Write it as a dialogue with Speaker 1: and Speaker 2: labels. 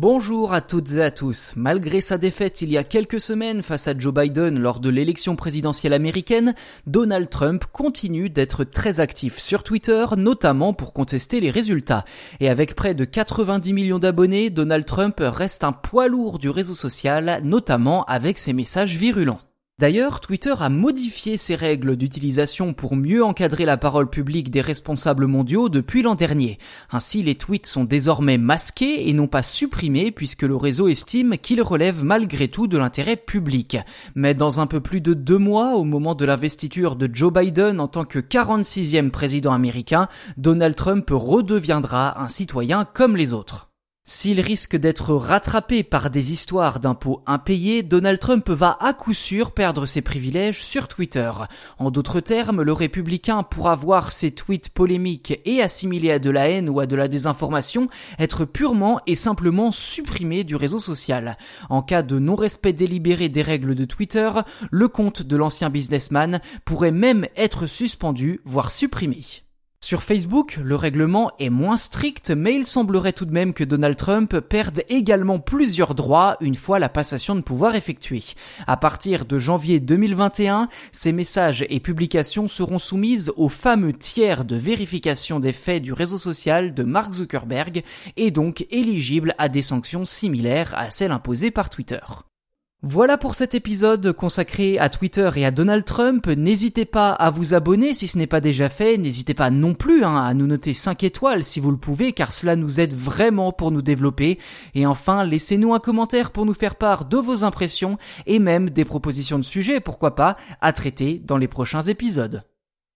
Speaker 1: Bonjour à toutes et à tous. Malgré sa défaite il y a quelques semaines face à Joe Biden lors de l'élection présidentielle américaine, Donald Trump continue d'être très actif sur Twitter, notamment pour contester les résultats. Et avec près de 90 millions d'abonnés, Donald Trump reste un poids lourd du réseau social, notamment avec ses messages virulents. D'ailleurs, Twitter a modifié ses règles d'utilisation pour mieux encadrer la parole publique des responsables mondiaux depuis l'an dernier. Ainsi, les tweets sont désormais masqués et non pas supprimés puisque le réseau estime qu'ils relèvent malgré tout de l'intérêt public. Mais dans un peu plus de deux mois, au moment de l'investiture de Joe Biden en tant que 46e président américain, Donald Trump redeviendra un citoyen comme les autres. S'il risque d'être rattrapé par des histoires d'impôts impayés, Donald Trump va à coup sûr perdre ses privilèges sur Twitter. En d'autres termes, le républicain pourra voir ses tweets polémiques et assimilés à de la haine ou à de la désinformation être purement et simplement supprimés du réseau social. En cas de non-respect délibéré des règles de Twitter, le compte de l'ancien businessman pourrait même être suspendu, voire supprimé. Sur Facebook, le règlement est moins strict, mais il semblerait tout de même que Donald Trump perde également plusieurs droits une fois la passation de pouvoir effectuée. À partir de janvier 2021, ces messages et publications seront soumises au fameux tiers de vérification des faits du réseau social de Mark Zuckerberg et donc éligibles à des sanctions similaires à celles imposées par Twitter. Voilà pour cet épisode consacré à Twitter et à Donald Trump. N'hésitez pas à vous abonner si ce n'est pas déjà fait. N'hésitez pas non plus hein, à nous noter 5 étoiles si vous le pouvez car cela nous aide vraiment pour nous développer. Et enfin, laissez-nous un commentaire pour nous faire part de vos impressions et même des propositions de sujets, pourquoi pas, à traiter dans les prochains épisodes.